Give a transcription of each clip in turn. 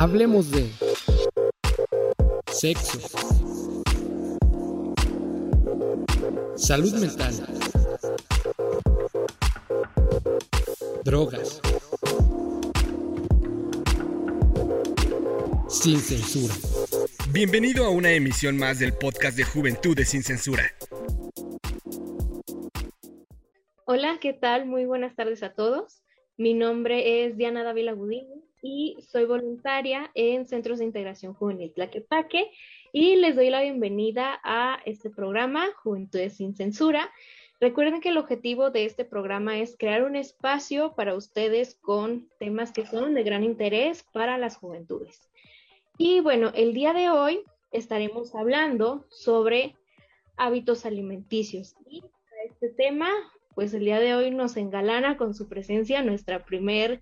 Hablemos de sexo, salud mental, drogas, sin censura. Bienvenido a una emisión más del podcast de Juventudes sin Censura. Hola, ¿qué tal? Muy buenas tardes a todos. Mi nombre es Diana Dávila Gudín y soy voluntaria en Centros de Integración Juvenil Tlaquepaque y les doy la bienvenida a este programa Juventudes sin Censura. Recuerden que el objetivo de este programa es crear un espacio para ustedes con temas que son de gran interés para las juventudes. Y bueno, el día de hoy estaremos hablando sobre hábitos alimenticios. Y este tema, pues el día de hoy nos engalana con su presencia nuestra primer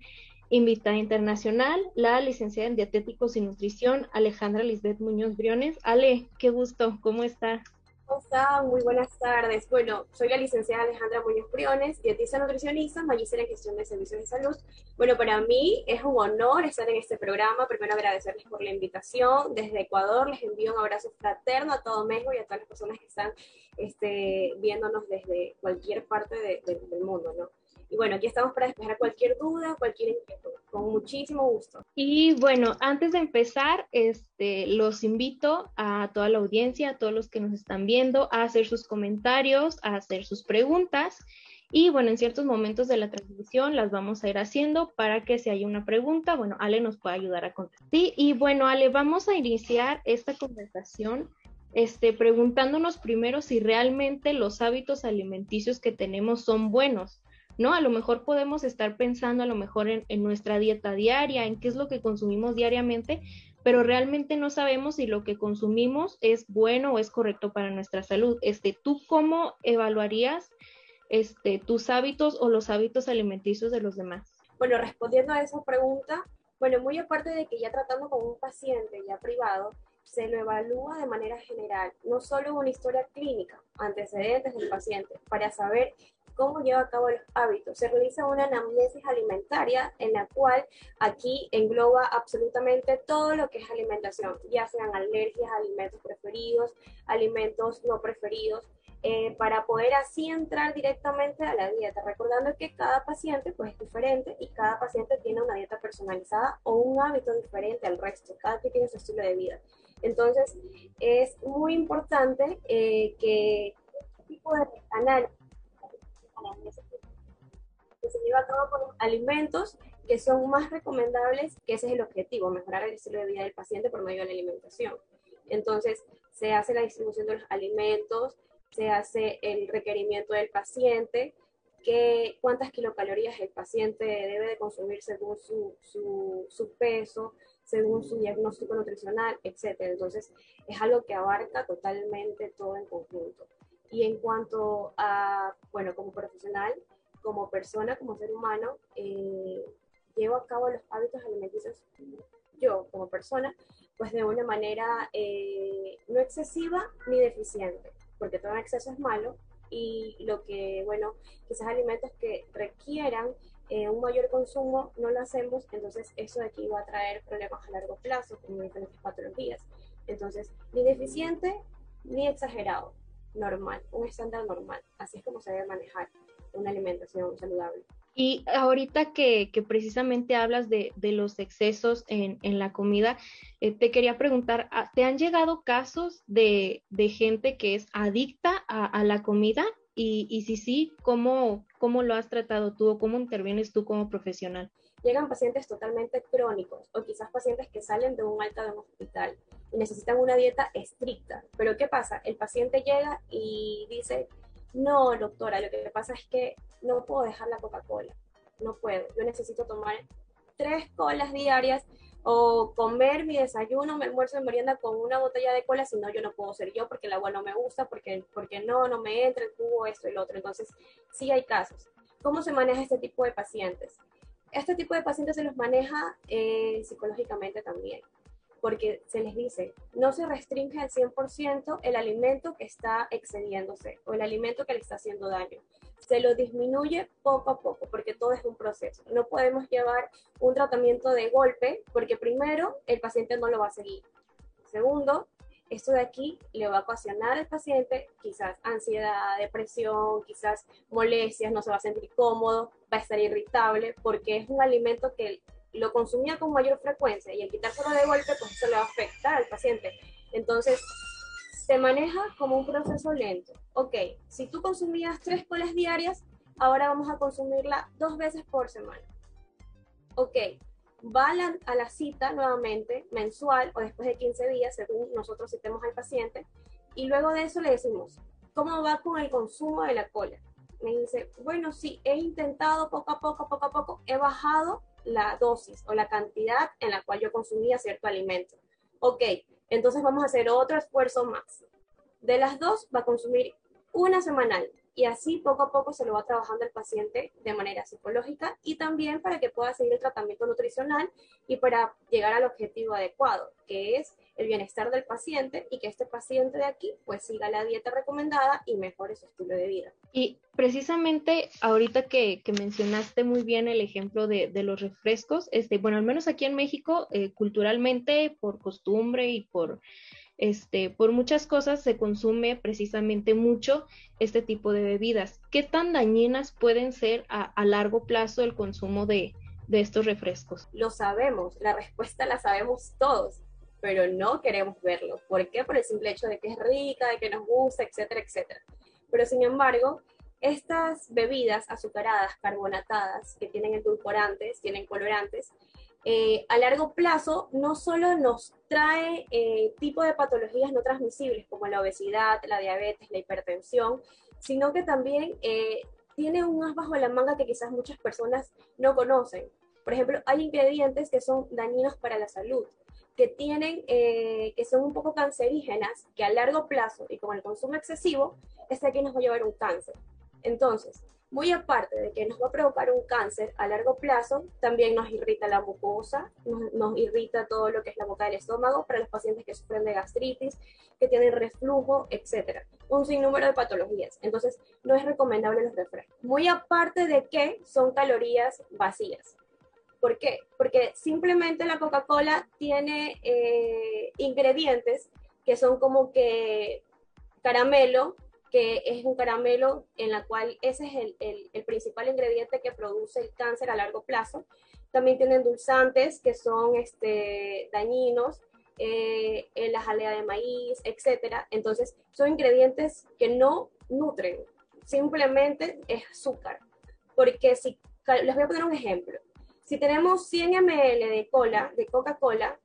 invitada internacional, la licenciada en Dietéticos y Nutrición, Alejandra Lisbeth Muñoz Briones. Ale, qué gusto, ¿cómo está? ¿Cómo está? Muy buenas tardes. Bueno, soy la licenciada Alejandra Muñoz Briones, dietista nutricionista, magíster en gestión de servicios de salud. Bueno, para mí es un honor estar en este programa. Primero agradecerles por la invitación. Desde Ecuador les envío un abrazo fraterno a todo México y a todas las personas que están este, viéndonos desde cualquier parte del mundo, ¿no? Y bueno, aquí estamos para despejar cualquier duda, cualquier inquietud, con muchísimo gusto. Y bueno, antes de empezar, este, los invito a toda la audiencia, a todos los que nos están viendo, a hacer sus comentarios, a hacer sus preguntas. Y bueno, en ciertos momentos de la transmisión las vamos a ir haciendo para que si hay una pregunta, bueno, Ale nos pueda ayudar a contestar. Sí, y bueno, Ale, vamos a iniciar esta conversación este, preguntándonos primero si realmente los hábitos alimenticios que tenemos son buenos. ¿No? A lo mejor podemos estar pensando a lo mejor en, nuestra dieta diaria, en qué es lo que consumimos diariamente, pero realmente no sabemos si lo que consumimos es bueno o es correcto para nuestra salud. Este, ¿tú cómo evaluarías este, tus hábitos o los hábitos alimenticios de los demás? Bueno, respondiendo a esa pregunta, bueno, muy aparte de que ya tratando con un paciente ya privado, se lo evalúa de manera general, no solo una historia clínica, antecedentes del paciente, para saber cómo lleva a cabo los hábitos. Se realiza una anamnesis alimentaria en la cual aquí engloba absolutamente todo lo que es alimentación, ya sean alergias, alimentos preferidos, alimentos no preferidos, eh, para poder así entrar directamente a la dieta, recordando que cada paciente pues, es diferente y cada paciente tiene una dieta personalizada o un hábito diferente al resto, cada quien tiene su estilo de vida. Entonces, es muy importante eh, que este tipo de análisis que se lleva a cabo con alimentos que son más recomendables, que ese es el objetivo, mejorar el estilo de vida del paciente por medio de la alimentación. Entonces, se hace la distribución de los alimentos, se hace el requerimiento del paciente, que, cuántas kilocalorías el paciente debe de consumir según su, su, su peso, según su diagnóstico nutricional, etc. Entonces, es algo que abarca totalmente todo en conjunto. Y en cuanto a, bueno, como profesional, como persona, como ser humano, eh, llevo a cabo los hábitos alimenticios yo como persona, pues de una manera eh, no excesiva ni deficiente, porque todo en exceso es malo y lo que, bueno, quizás alimentos que requieran eh, un mayor consumo no lo hacemos, entonces eso de aquí va a traer problemas a largo plazo, como diferentes patologías. Entonces, ni deficiente ni exagerado normal, un estándar normal. Así es como se debe manejar una alimentación saludable. Y ahorita que, precisamente hablas de, los excesos en, la comida, eh, te quería preguntar, ah, ¿te han llegado casos de, gente que es adicta a, la comida? Y, y, si sí, ¿cómo, ¿cómo lo has tratado tú o cómo intervienes tú como profesional? Llegan pacientes totalmente crónicos o quizás pacientes que salen de un alta de un hospital y necesitan una dieta estricta. Pero ¿qué pasa? El paciente llega y dice, no, doctora, lo que pasa es que no puedo dejar la Coca-Cola, no puedo, yo necesito tomar tres colas diarias o comer mi desayuno, mi almuerzo, mi merienda con una botella de cola, si no, yo no puedo ser yo porque el agua no me gusta, porque, porque no, no me entra el jugo, esto y lo otro. Entonces, sí hay casos. ¿Cómo se maneja este tipo de pacientes? Este tipo de pacientes se los maneja eh, psicológicamente también porque se les dice, no se restringe al 100% el alimento que está excediéndose o el alimento que le está haciendo daño, se lo disminuye poco a poco, porque todo es un proceso. No podemos llevar un tratamiento de golpe, porque primero el paciente no lo va a seguir. Segundo, esto de aquí le va a ocasionar al paciente quizás ansiedad, depresión, quizás molestias, no se va a sentir cómodo, va a estar irritable, porque es un alimento que lo consumía con mayor frecuencia y el quitárselo de golpe, pues eso le va a afectar al paciente. Entonces, se maneja como un proceso lento. Ok, si tú consumías tres colas diarias, ahora vamos a consumirla dos veces por semana. Ok, va a la, cita nuevamente, mensual o después de 15 días, según nosotros citemos al paciente, y luego de eso le decimos, ¿cómo va con el consumo de la cola? Me dice, bueno, sí, he intentado poco a poco, poco a poco, he bajado la dosis o la cantidad en la cual yo consumía cierto alimento. Ok, entonces vamos a hacer otro esfuerzo más. De las dos va a consumir una semanal y así poco a poco se lo va trabajando el paciente de manera psicológica y también para que pueda seguir el tratamiento nutricional y para llegar al objetivo adecuado, que es el bienestar del paciente y que este paciente de aquí pues siga la dieta recomendada y mejore su estilo de vida. Y precisamente ahorita que, mencionaste muy bien el ejemplo de, los refrescos, este, bueno, al menos aquí en México, eh, culturalmente, por costumbre y por este, por muchas cosas se consume precisamente mucho este tipo de bebidas. ¿Qué tan dañinas pueden ser a, largo plazo el consumo de, de estos refrescos? Lo sabemos, la respuesta la sabemos todos, pero no queremos verlo. ¿Por qué? Por el simple hecho de que es rica, de que nos gusta, etcétera, etcétera. Pero sin embargo, estas bebidas azucaradas, carbonatadas, que tienen edulcorantes, tienen colorantes, eh, a largo plazo no solo nos trae eh, tipo de patologías no transmisibles como la obesidad, la diabetes, la hipertensión, sino que también eh, tiene un as bajo la manga que quizás muchas personas no conocen. Por ejemplo, hay ingredientes que son dañinos para la salud, que tienen, que son un poco cancerígenas, que a largo plazo y con el consumo excesivo, este aquí nos va a llevar un cáncer. Entonces, muy aparte de que nos va a provocar un cáncer a largo plazo, también nos irrita la mucosa, nos, irrita todo lo que es la boca del estómago para los pacientes que sufren de gastritis, que tienen reflujo, etcétera. Un sinnúmero de patologías. Entonces, no es recomendable los refrescos. Muy aparte de que son calorías vacías. ¿Por qué? Porque simplemente la Coca-Cola tiene eh, ingredientes que son como que caramelo, que es un caramelo en la cual ese es el, el, principal ingrediente que produce el cáncer a largo plazo. También tiene endulzantes que son este, dañinos, eh, la jalea de maíz, etc. Entonces, son ingredientes que no nutren, simplemente es azúcar. Porque si, les voy a poner un ejemplo. Si tenemos 100 ml de cola, de Coca-Cola,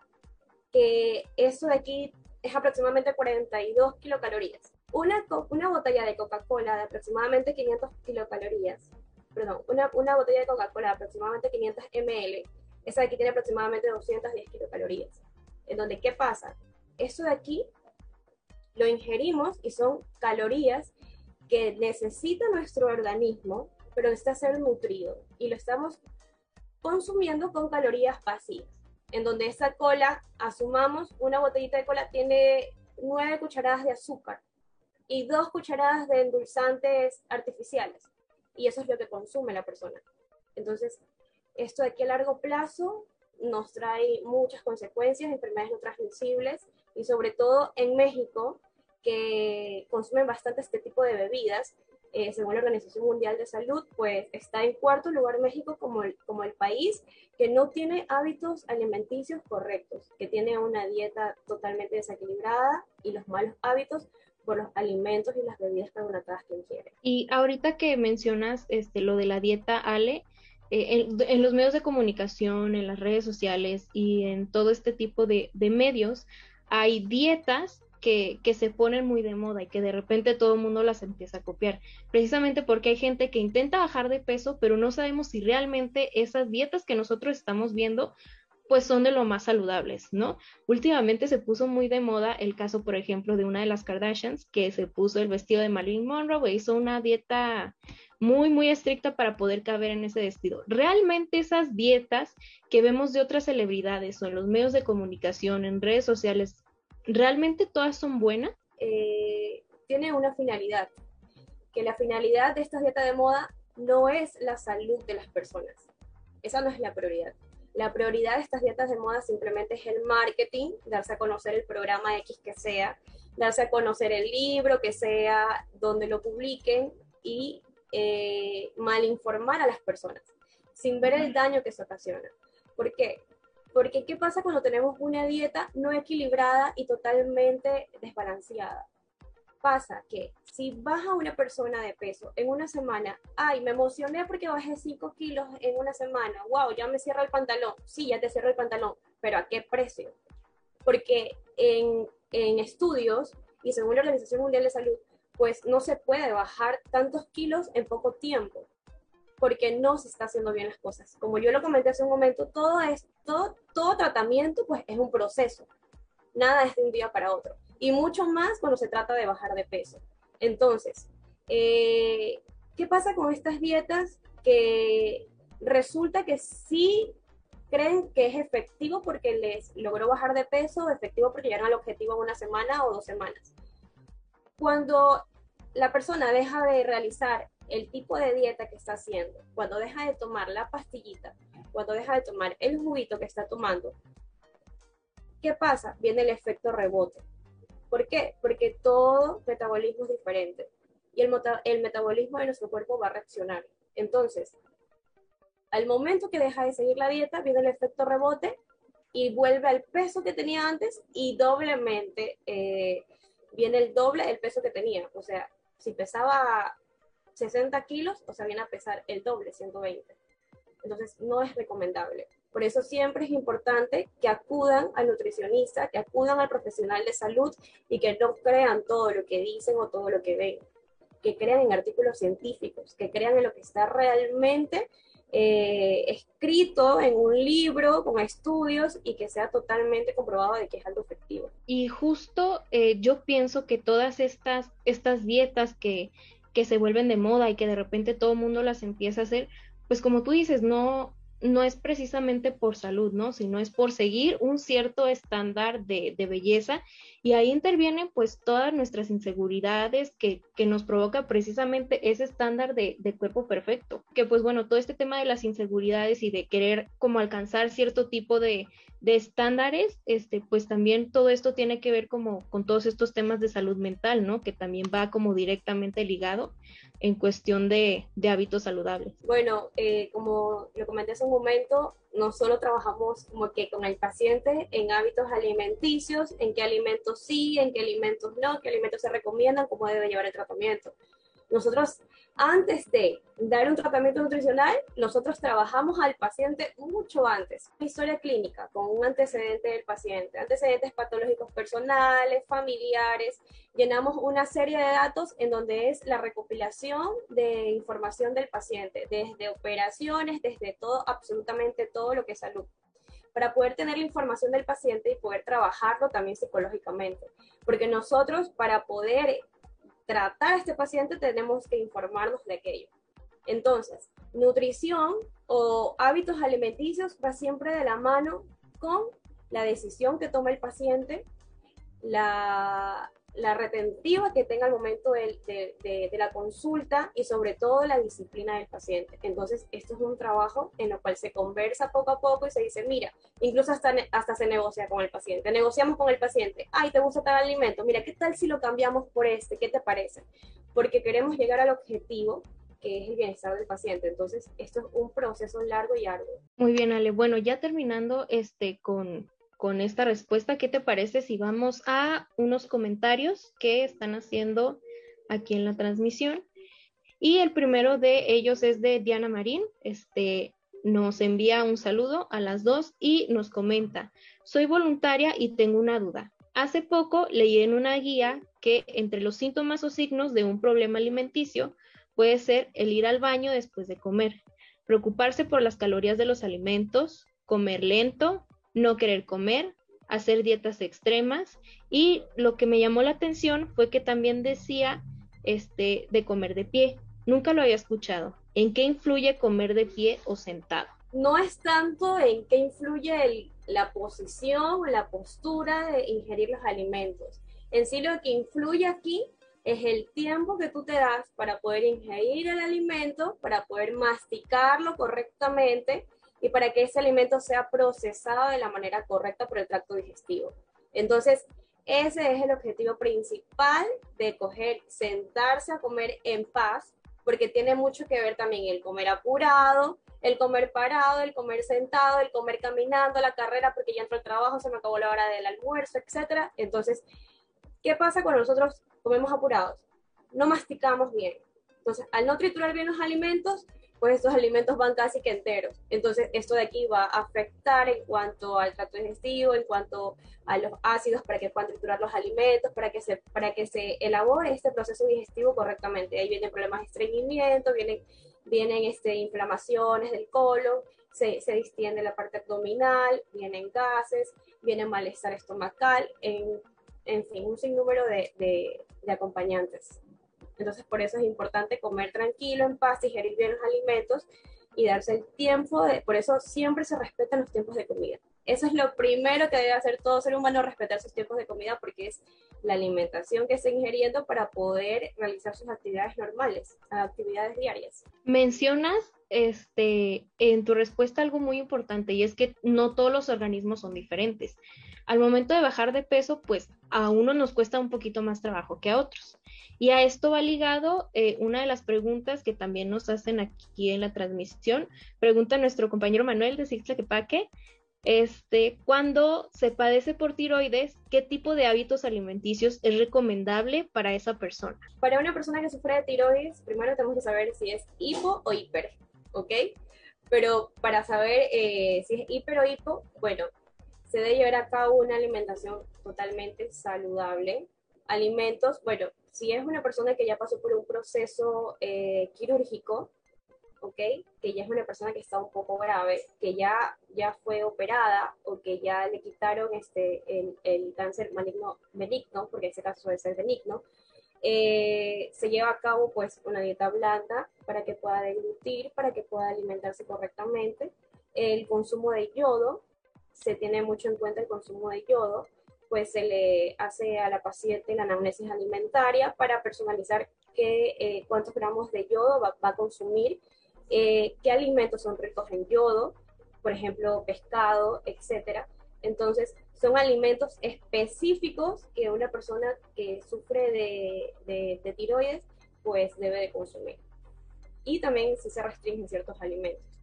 que eso de aquí es aproximadamente 42 kilocalorías una, una botella de Coca-Cola de aproximadamente 500 kilocalorías, perdón, una, una botella de Coca-Cola de aproximadamente 500 ml, esa de aquí tiene aproximadamente 210 kilocalorías. En donde, ¿qué pasa? Eso de aquí lo ingerimos y son calorías que necesita nuestro organismo, pero necesita ser nutrido. Y lo estamos consumiendo con calorías vacías. En donde esa cola, asumamos, una botellita de cola tiene 9 cucharadas de azúcar y dos cucharadas de endulzantes artificiales. Y eso es lo que consume la persona. Entonces, esto de aquí a largo plazo nos trae muchas consecuencias, enfermedades no transmisibles y sobre todo en México, que consumen bastante este tipo de bebidas, eh, según la Organización Mundial de Salud, pues está en cuarto lugar México como el, como el país que no tiene hábitos alimenticios correctos, que tiene una dieta totalmente desequilibrada y los malos hábitos por los alimentos y las bebidas carbonatadas que ingiere. Y ahorita que mencionas este, lo de la dieta Ale, eh, en, los medios de comunicación, en las redes sociales y en todo este tipo de, medios, hay dietas que, que, se ponen muy de moda y que de repente todo el mundo las empieza a copiar, precisamente porque hay gente que intenta bajar de peso, pero no sabemos si realmente esas dietas que nosotros estamos viendo pues son de lo más saludables, ¿no? Últimamente se puso muy de moda el caso, por ejemplo, de una de las Kardashians que se puso el vestido de Marilyn Monroe e hizo una dieta muy, muy estricta para poder caber en ese vestido. Realmente esas dietas que vemos de otras celebridades o en los medios de comunicación, en redes sociales, ¿realmente todas son buenas? Eh, tiene una finalidad. que la finalidad de esta dieta de moda no es la salud de las personas. Esa no es la prioridad. La prioridad de estas dietas de moda simplemente es el marketing, darse a conocer el programa X que sea, darse a conocer el libro que sea, donde lo publiquen y eh, malinformar a las personas, sin ver el daño que se ocasiona. ¿Por qué? Porque ¿qué pasa cuando tenemos una dieta no equilibrada y totalmente desbalanceada? Pasa que si baja una persona de peso en una semana, ay, me emocioné porque bajé 5 kilos en una semana, wow, ya me cierra el pantalón. Sí, ya te cierra el pantalón, pero ¿a qué precio? Porque en, en estudios y según la Organización Mundial de Salud, pues no se puede bajar tantos kilos en poco tiempo porque no se está haciendo bien las cosas. Como yo lo comenté hace un momento, todo, es, todo, todo tratamiento pues es un proceso. Nada es de un día para otro. Y mucho más cuando se trata de bajar de peso. Entonces, eh, ¿qué pasa con estas dietas que resulta que sí creen que es efectivo porque les logró bajar de peso, efectivo porque llegaron al objetivo en una semana o dos semanas? Cuando la persona deja de realizar el tipo de dieta que está haciendo, cuando deja de tomar la pastillita, cuando deja de tomar el juguito que está tomando, ¿qué pasa? Viene el efecto rebote. ¿Por qué? Porque todo metabolismo es diferente y el, metabolismo de nuestro cuerpo va a reaccionar. Entonces, al momento que deja de seguir la dieta, viene el efecto rebote y vuelve al peso que tenía antes y doblemente eh, viene el doble del peso que tenía. O sea, si pesaba 60 kilos, o sea, viene a pesar el doble, 120. Entonces, no es recomendable. Por eso siempre es importante que acudan al nutricionista, que acudan al profesional de salud y que no crean todo lo que dicen o todo lo que ven, que crean en artículos científicos, que crean en lo que está realmente eh, escrito en un libro con estudios y que sea totalmente comprobado de que es algo efectivo. Y justo eh, yo pienso que todas estas, estas dietas que, que se vuelven de moda y que de repente todo el mundo las empieza a hacer, pues como tú dices, no, no es precisamente por salud, ¿no? Sino es por seguir un cierto estándar de, belleza y ahí intervienen pues todas nuestras inseguridades que, que nos provoca precisamente ese estándar de, de, cuerpo perfecto. Que pues bueno, todo este tema de las inseguridades y de querer como alcanzar cierto tipo de, de estándares, este, pues también todo esto tiene que ver como con todos estos temas de salud mental, ¿no? Que también va como directamente ligado en cuestión de, de hábitos saludables. Bueno, eh, como lo comenté hace un momento, no solo trabajamos como que con el paciente en hábitos alimenticios, en qué alimentos sí, en qué alimentos no, qué alimentos se recomiendan, cómo debe llevar el tratamiento. Nosotros antes de dar un tratamiento nutricional, nosotros trabajamos al paciente mucho antes. Una historia clínica con un antecedente del paciente, antecedentes patológicos personales, familiares. Llenamos una serie de datos en donde es la recopilación de información del paciente, desde operaciones, desde todo, absolutamente todo lo que es salud para poder tener la información del paciente y poder trabajarlo también psicológicamente. Porque nosotros, para poder tratar a este paciente tenemos que informarnos de aquello. Entonces, nutrición o hábitos alimenticios va siempre de la mano con la decisión que toma el paciente, la, la retentiva que tenga al momento de, de, la consulta y sobre todo la disciplina del paciente. Entonces, esto es un trabajo en el cual se conversa poco a poco y se dice, mira, incluso hasta, hasta se negocia con el paciente. Negociamos con el paciente, ay, ¿te gusta tal alimento? Mira, ¿qué tal si lo cambiamos por este? ¿Qué te parece? Porque queremos llegar al objetivo que es el bienestar del paciente. Entonces, esto es un proceso largo y arduo. Muy bien, Ale. Bueno, ya terminando este con, con esta respuesta, ¿qué te parece si vamos a unos comentarios que están haciendo aquí en la transmisión? Y el primero de ellos es de Diana Marín. Este nos envía un saludo a las dos y nos comenta, soy voluntaria y tengo una duda. Hace poco leí en una guía que entre los síntomas o signos de un problema alimenticio puede ser el ir al baño después de comer, preocuparse por las calorías de los alimentos, comer lento, no querer comer, hacer dietas extremas y lo que me llamó la atención fue que también decía este de comer de pie. Nunca lo había escuchado. ¿En qué influye comer de pie o sentado? No es tanto en qué influye la posición o la postura de ingerir los alimentos. En sí lo que influye aquí es el tiempo que tú te das para poder ingerir el alimento, para poder masticarlo correctamente y para que ese alimento sea procesado de la manera correcta por el tracto digestivo. Entonces, ese es el objetivo principal de coger, sentarse a comer en paz, porque tiene mucho que ver también el comer apurado, el comer parado, el comer sentado, el comer caminando, la carrera porque ya entró el trabajo, se me acabó la hora del almuerzo, etc. Entonces, ¿qué pasa cuando nosotros comemos apurados? No masticamos bien. Entonces, al no triturar bien los alimentos, pues estos alimentos van casi que enteros. Entonces, esto de aquí va a afectar en cuanto al tracto digestivo, en cuanto a los ácidos para que puedan triturar los alimentos, para que se, para que se elabore este proceso digestivo correctamente. Ahí vienen problemas de estreñimiento, vienen, vienen este, inflamaciones del colon, se, se distiende la parte abdominal, vienen gases, viene malestar estomacal, en, en fin, un sinnúmero de, de acompañantes. Entonces, por eso es importante comer tranquilo, en paz, digerir bien los alimentos y darse el tiempo, de, por eso siempre se respetan los tiempos de comida. Eso es lo primero que debe hacer todo ser humano, respetar sus tiempos de comida, porque es la alimentación que está ingiriendo para poder realizar sus actividades normales, actividades diarias. Mencionas este, en tu respuesta algo muy importante y es que no todos los organismos son diferentes. Al momento de bajar de peso, pues a uno nos cuesta un poquito más trabajo que a otros. Y a esto va ligado eh, una de las preguntas que también nos hacen aquí en la transmisión. Pregunta nuestro compañero Manuel de Quepaque, este, cuando se padece por tiroides, ¿qué tipo de hábitos alimenticios es recomendable para esa persona? Para una persona que sufre de tiroides, primero tenemos que saber si es hipo o hiper, ¿ok? Pero para saber eh, si es hiper o hipo, bueno, se debe llevar a cabo una alimentación totalmente saludable. Alimentos, bueno, si es una persona que ya pasó por un proceso eh, quirúrgico, ¿ok? Que ya es una persona que está un poco grave, que ya, ya fue operada o que ya le quitaron este, el, el cáncer maligno benigno, porque en ese caso debe ser benigno, eh, se lleva a cabo pues una dieta blanda para que pueda deglutir, para que pueda alimentarse correctamente. El consumo de yodo, se tiene mucho en cuenta el consumo de yodo, pues se le hace a la paciente la anamnesis alimentaria para personalizar qué, eh, cuántos gramos de yodo va, a consumir, eh, qué alimentos son ricos en yodo, por ejemplo, pescado, etcétera. Entonces, son alimentos específicos que una persona que sufre de, de, de tiroides, pues debe de consumir. Y también se restringen ciertos alimentos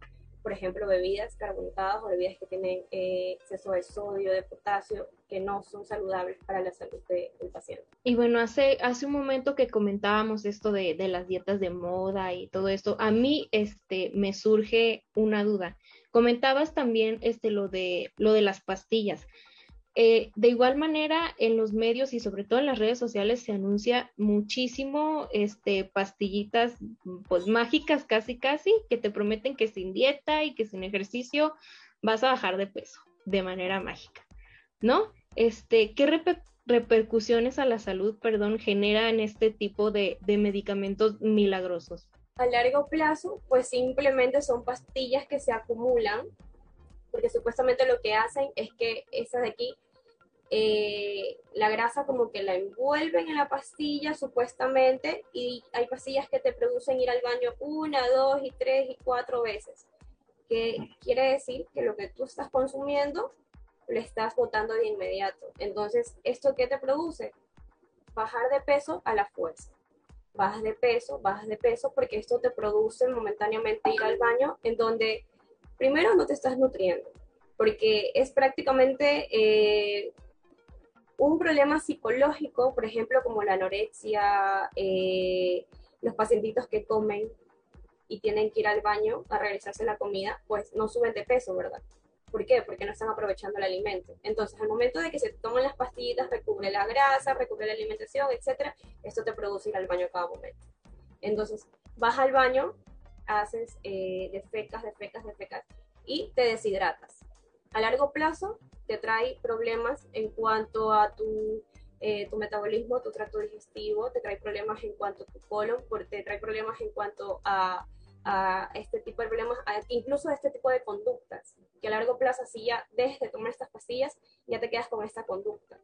por ejemplo, bebidas carbonatadas o bebidas que tienen eh, exceso de sodio, de potasio, que no son saludables para la salud de, del paciente. Y bueno, hace, hace un momento que comentábamos esto de, de, las dietas de moda y todo esto, a mí este, me surge una duda. Comentabas también este, lo, de, lo de las pastillas. Eh, de igual manera, en los medios y sobre todo en las redes sociales se anuncia muchísimo este, pastillitas pues mágicas casi casi que te prometen que sin dieta y que sin ejercicio vas a bajar de peso de manera mágica, ¿no? Este, ¿qué reper repercusiones a la salud, perdón, generan este tipo de medicamentos milagrosos? A largo plazo, pues simplemente son pastillas que se acumulan porque supuestamente lo que hacen es que esa de aquí, eh, la grasa como que la envuelven en la pastilla supuestamente y hay pastillas que te producen ir al baño una, dos y tres y cuatro veces. Que quiere decir que lo que tú estás consumiendo lo estás botando de inmediato. Entonces, ¿esto qué te produce? Bajar de peso a la fuerza. Bajas de peso, bajas de peso, porque esto te produce momentáneamente ir al baño en donde primero no te estás nutriendo, porque es prácticamente eh, un problema psicológico, por ejemplo, como la anorexia, eh, los pacientitos que comen y tienen que ir al baño a realizarse la comida, pues no suben de peso, ¿verdad? ¿Por qué? Porque no están aprovechando el alimento. Entonces, al momento de que se toman las pastillitas, recubre la grasa, recubre la alimentación, etcétera, esto te produce ir al baño cada momento. Entonces, vas al baño, haces eh, defecas, defecas, defecas y te deshidratas. A largo plazo te trae problemas en cuanto a tu, eh, tu metabolismo, tu tracto digestivo, te trae problemas en cuanto a tu colon, te trae problemas en cuanto a, a este tipo de problemas, a, incluso a este tipo de conductas, que a largo plazo si ya dejes de tomar estas pastillas, ya te quedas con esta conducta.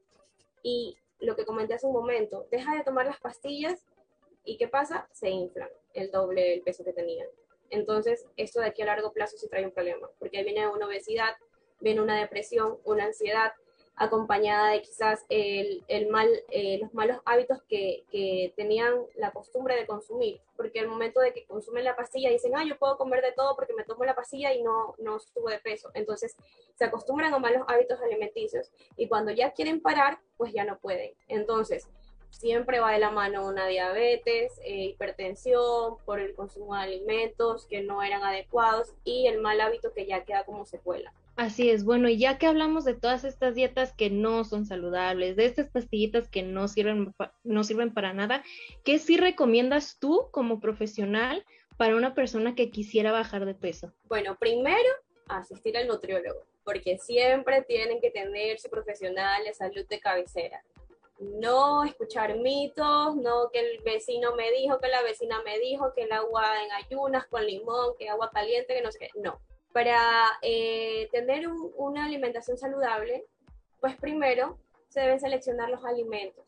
Y lo que comenté hace un momento, deja de tomar las pastillas y ¿qué pasa? Se inflan el doble del peso que tenían. Entonces, esto de aquí a largo plazo sí trae un problema, porque viene una obesidad, viene una depresión, una ansiedad, acompañada de quizás el, el mal, eh, los malos hábitos que, que, tenían la costumbre de consumir, porque al momento de que consumen la pastilla dicen, ah, yo puedo comer de todo porque me tomo la pastilla y no, no subo de peso. Entonces se acostumbran a malos hábitos alimenticios y cuando ya quieren parar, pues ya no pueden. Entonces, siempre va de la mano una diabetes, eh, hipertensión por el consumo de alimentos que no eran adecuados y el mal hábito que ya queda como secuela. Así es, bueno, y ya que hablamos de todas estas dietas que no son saludables, de estas pastillitas que no sirven, no sirven para nada, ¿qué sí recomiendas tú como profesional para una persona que quisiera bajar de peso? Bueno, primero, asistir al nutriólogo, porque siempre tienen que tener su profesional de salud de cabecera. No escuchar mitos, no que el vecino me dijo, que la vecina me dijo, que el agua en ayunas con limón, que agua caliente, que no sé qué. No, para eh, tener una alimentación saludable, pues primero se deben seleccionar los alimentos.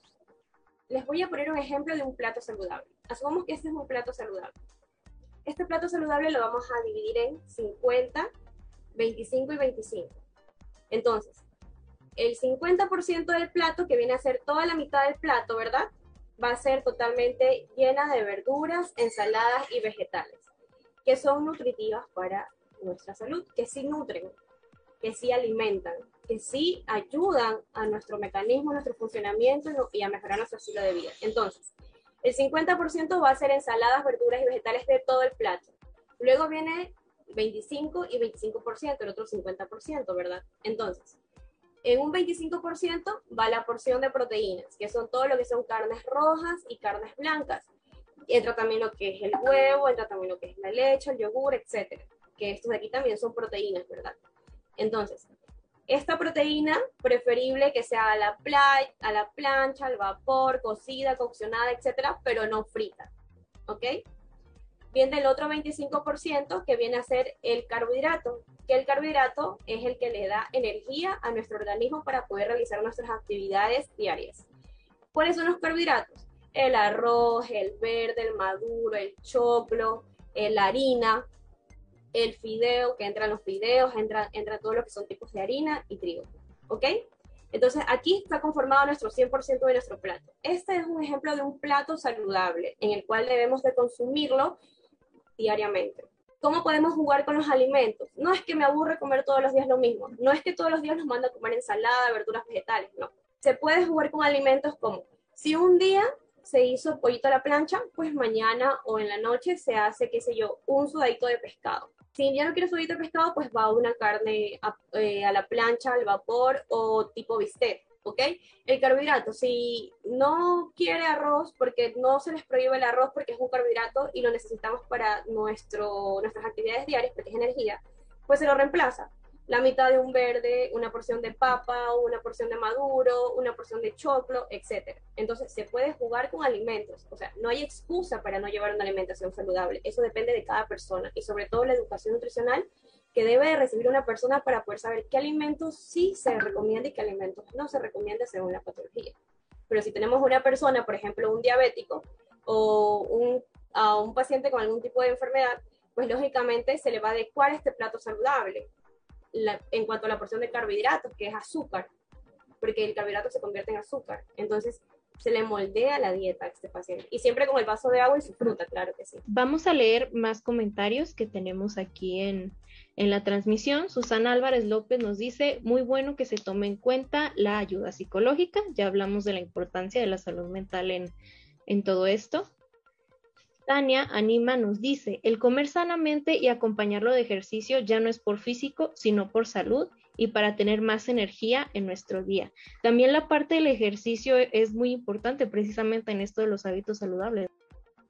Les voy a poner un ejemplo de un plato saludable. Asumamos que este es un plato saludable. Este plato saludable lo vamos a dividir en 50, 25 y 25. Entonces, el 50% del plato, que viene a ser toda la mitad del plato, ¿verdad? Va a ser totalmente llena de verduras, ensaladas y vegetales, que son nutritivas para nuestra salud, que sí nutren, que sí alimentan, que sí ayudan a nuestro mecanismo, a nuestro funcionamiento y a mejorar nuestro estilo de vida. Entonces, el 50% va a ser ensaladas, verduras y vegetales de todo el plato. Luego viene 25 y 25%, el otro 50%, ¿verdad? Entonces, en un 25% va la porción de proteínas, que son todo lo que son carnes rojas y carnes blancas. Entra también lo que es el huevo, entra también lo que es la leche, el yogur, etcétera que estos de aquí también son proteínas, ¿verdad? Entonces, esta proteína, preferible que sea a la, a la plancha, al vapor, cocida, coccionada, etcétera, pero no frita, ¿ok? Viene el otro 25% que viene a ser el carbohidrato, que el carbohidrato es el que le da energía a nuestro organismo para poder realizar nuestras actividades diarias. ¿Cuáles son los carbohidratos? El arroz, el verde, el maduro, el choclo, la harina, el fideo, que entran los fideos, entra, entra todo lo que son tipos de harina y trigo. ¿Ok? Entonces aquí está conformado nuestro 100% de nuestro plato. Este es un ejemplo de un plato saludable en el cual debemos de consumirlo diariamente. ¿Cómo podemos jugar con los alimentos? No es que me aburre comer todos los días lo mismo. No es que todos los días nos manda a comer ensalada, verduras vegetales. No. Se puede jugar con alimentos como si un día se hizo pollito a la plancha, pues mañana o en la noche se hace, qué sé yo, un sudadito de pescado. Si ya no quiere sudadito de pescado, pues va una carne eh, a, la plancha, al vapor o tipo bistec, ¿ok? El carbohidrato, si no quiere arroz, porque no se les prohíbe el arroz porque es un carbohidrato y lo necesitamos para nuestro, nuestras actividades diarias porque es energía, pues se lo reemplaza la mitad de un verde, una porción de papa, una porción de maduro, una porción de choclo, etc. Entonces se puede jugar con alimentos, o sea, no hay excusa para no llevar una alimentación saludable, eso depende de cada persona y sobre todo la educación nutricional que debe recibir una persona para poder saber qué alimentos sí se recomienda y qué alimentos no se recomienda según la patología. Pero si tenemos una persona, por ejemplo, un diabético o un, paciente con algún tipo de enfermedad, pues lógicamente se le va a adecuar este plato saludable en cuanto a la porción de carbohidratos, que es azúcar, porque el carbohidrato se convierte en azúcar. Entonces, se le moldea la dieta a este paciente. Y siempre con el vaso de agua y su fruta, claro que sí. Vamos a leer más comentarios que tenemos aquí en, en la transmisión. Susana Álvarez López nos dice, muy bueno que se tome en cuenta la ayuda psicológica. Ya hablamos de la importancia de la salud mental en, en todo esto. Tania Anima nos dice, el comer sanamente y acompañarlo de ejercicio ya no es por físico, sino por salud y para tener más energía en nuestro día. También la parte del ejercicio es muy importante precisamente en esto de los hábitos saludables.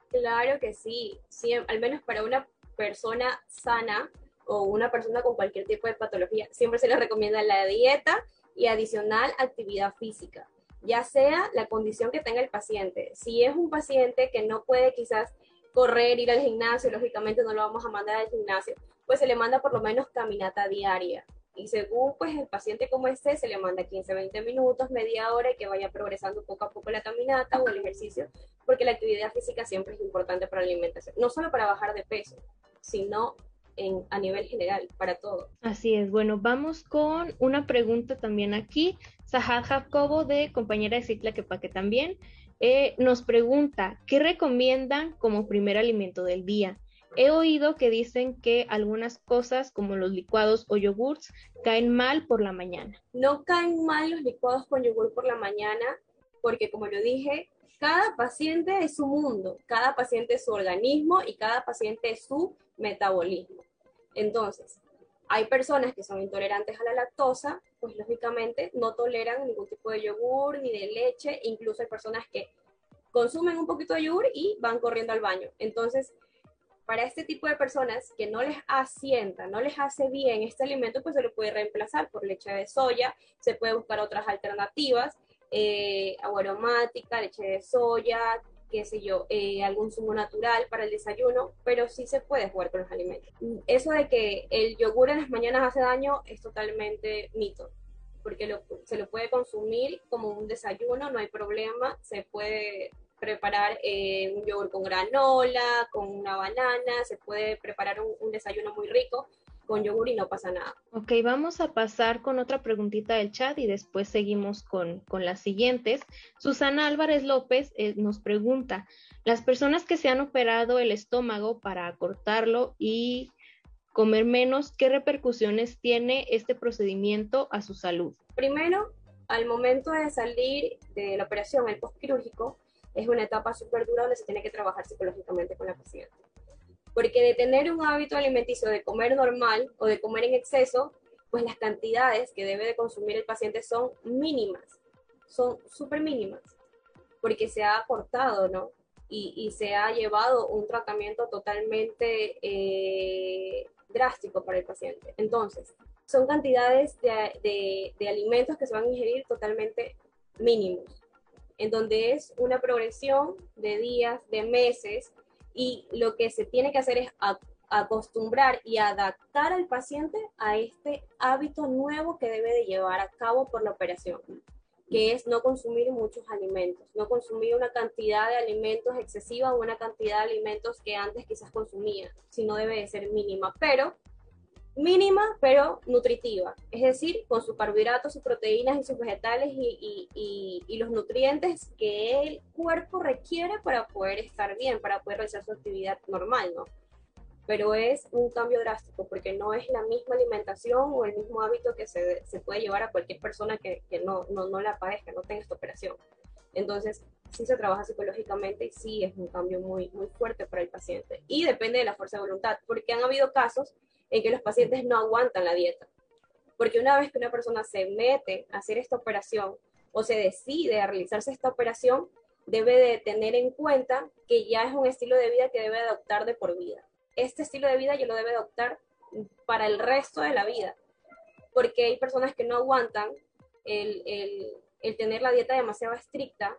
Claro que sí, sí al menos para una persona sana o una persona con cualquier tipo de patología, siempre se le recomienda la dieta y adicional actividad física ya sea la condición que tenga el paciente. Si es un paciente que no puede quizás correr, ir al gimnasio, lógicamente no lo vamos a mandar al gimnasio, pues se le manda por lo menos caminata diaria, Y según pues el paciente como esté, se le manda 15, 20 minutos, media hora y que vaya progresando poco a poco la caminata o el ejercicio, porque la actividad física siempre es importante para la alimentación, no solo para bajar de peso, sino en, a nivel general, para todo. Así es, bueno, vamos con una pregunta también aquí. Sahad Jacobo de compañera de Cicla que también eh, nos pregunta, ¿qué recomiendan como primer alimento del día? He oído que dicen que algunas cosas como los licuados o yogurts caen mal por la mañana. No caen mal los licuados con yogur por la mañana porque como lo dije, cada paciente es su mundo, cada paciente es su organismo y cada paciente es su metabolismo. Entonces, hay personas que son intolerantes a la lactosa, pues lógicamente no toleran ningún tipo de yogur ni de leche, incluso hay personas que consumen un poquito de yogur y van corriendo al baño. Entonces, para este tipo de personas que no les asienta, no les hace bien este alimento, pues se lo puede reemplazar por leche de soya, se puede buscar otras alternativas, eh, agua aromática, leche de soya, qué sé yo, eh, algún zumo natural para el desayuno, pero sí se puede jugar con los alimentos. Eso de que el yogur en las mañanas hace daño es totalmente mito, porque se lo puede consumir como un desayuno, no hay problema, se puede preparar eh, un yogur con granola, con una banana, se puede preparar un desayuno muy rico con yogur y no pasa nada. Ok, vamos a pasar con otra preguntita del chat y después seguimos con, las siguientes. Susana Álvarez López eh, nos pregunta, las personas que se han operado el estómago para acortarlo y comer menos, ¿qué repercusiones tiene este procedimiento a su salud? Primero, al momento de salir de la operación, el postquirúrgico, es una etapa súper dura donde se tiene que trabajar psicológicamente con la paciente porque de tener un hábito alimenticio de comer normal o de comer en exceso, pues las cantidades que debe de consumir el paciente son mínimas, son súper mínimas, porque se ha cortado, ¿no? Y, se ha llevado un tratamiento totalmente eh, drástico para el paciente. Entonces, son cantidades de, de alimentos que se van a ingerir totalmente mínimos, en donde es una progresión de días, de meses, y lo que se tiene que hacer es acostumbrar y adaptar al paciente a este hábito nuevo que debe de llevar a cabo por la operación, que es no consumir muchos alimentos, no consumir una cantidad de alimentos excesiva o una cantidad de alimentos que antes quizás consumía, sino debe de ser mínima, pero mínima pero nutritiva, es decir, con sus carbohidratos, sus proteínas y sus vegetales y, los nutrientes que el cuerpo requiere para poder estar bien, para poder realizar su actividad normal, ¿no? Pero es un cambio drástico porque no es la misma alimentación o el mismo hábito que se, puede llevar a cualquier persona que, no, no, no la padezca, no tenga esta operación. Entonces, sí se trabaja psicológicamente y sí es un cambio muy, muy fuerte para el paciente. Y depende de la fuerza de voluntad, porque han habido casos en que los pacientes no aguantan la dieta. Porque una vez que una persona se mete a hacer esta operación o se decide a realizarse esta operación, debe de tener en cuenta que ya es un estilo de vida que debe adoptar de por vida. Este estilo de vida yo lo debe adoptar para el resto de la vida, porque hay personas que no aguantan el, el, el tener la dieta demasiado estricta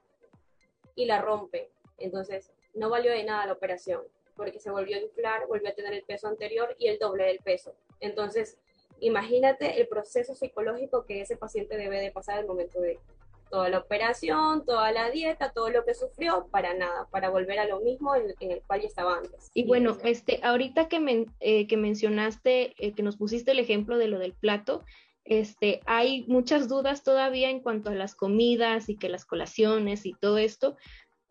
y la rompen. Entonces, no valió de nada la operación porque se volvió a inflar, volvió a tener el peso anterior y el doble del peso. Entonces, imagínate el proceso psicológico que ese paciente debe de pasar al momento de toda la operación, toda la dieta, todo lo que sufrió, para nada, para volver a lo mismo en, el cual ya estaba antes. Y bueno, este, ahorita que, eh, que mencionaste, eh, que nos pusiste el ejemplo de lo del plato, este, hay muchas dudas todavía en cuanto a las comidas y que las colaciones y todo esto.